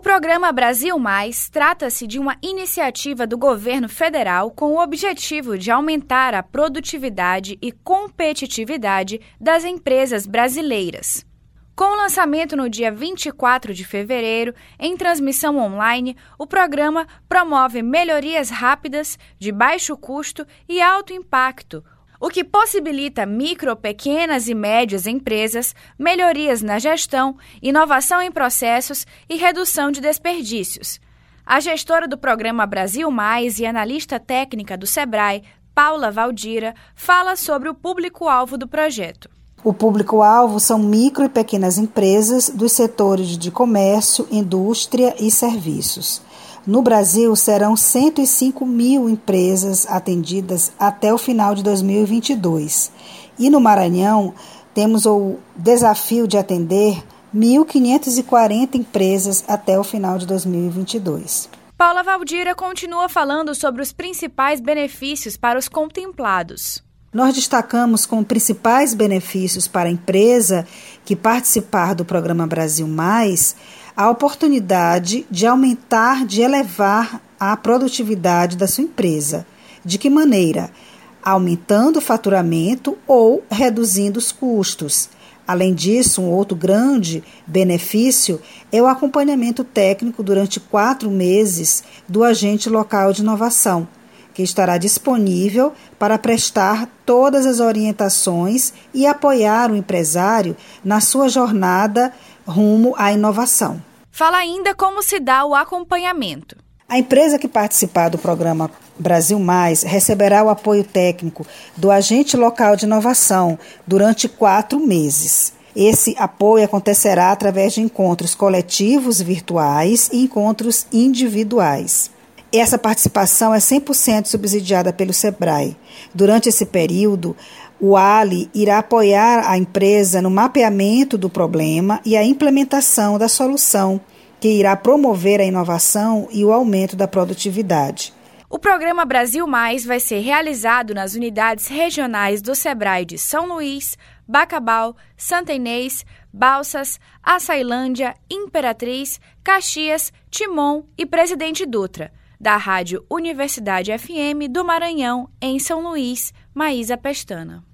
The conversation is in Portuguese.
O programa Brasil Mais trata-se de uma iniciativa do governo federal com o objetivo de aumentar a produtividade e competitividade das empresas brasileiras. Com o lançamento no dia 24 de fevereiro, em transmissão online, o programa promove melhorias rápidas, de baixo custo e alto impacto, o que possibilita micro, pequenas e médias empresas melhorias na gestão, inovação em processos e redução de desperdícios. A gestora do programa Brasil Mais e analista técnica do Sebrae, Paula Valdira, fala sobre o público-alvo do projeto. O público-alvo são micro e pequenas empresas dos setores de comércio, indústria e serviços. No Brasil, serão 105 mil empresas atendidas até o final de 2022. E no Maranhão, temos o desafio de atender 1.540 empresas até o final de 2022. Paula Valdira continua falando sobre os principais benefícios para os contemplados. Nós destacamos como principais benefícios para a empresa que participar do programa Brasil Mais a oportunidade de aumentar, de elevar a produtividade da sua empresa. De que maneira? Aumentando o faturamento ou reduzindo os custos. Além disso, um outro grande benefício é o acompanhamento técnico durante quatro meses do agente local de inovação, que estará disponível para prestar todas as orientações e apoiar o empresário na sua jornada rumo à inovação. Fala ainda como se dá o acompanhamento. A empresa que participar do programa Brasil Mais receberá o apoio técnico do agente local de inovação durante quatro meses. Esse apoio acontecerá através de encontros coletivos virtuais e encontros individuais. Essa participação é 100% subsidiada pelo SEBRAE. Durante esse período, o Ali irá apoiar a empresa no mapeamento do problema e a implementação da solução, que irá promover a inovação e o aumento da produtividade. O programa Brasil Mais vai ser realizado nas unidades regionais do Sebrae de São Luís, Bacabal, Santa Inês, Balsas, Açailândia, Imperatriz, Caxias, Timon e Presidente Dutra da Rádio Universidade FM do Maranhão, em São Luís, Maísa Pestana.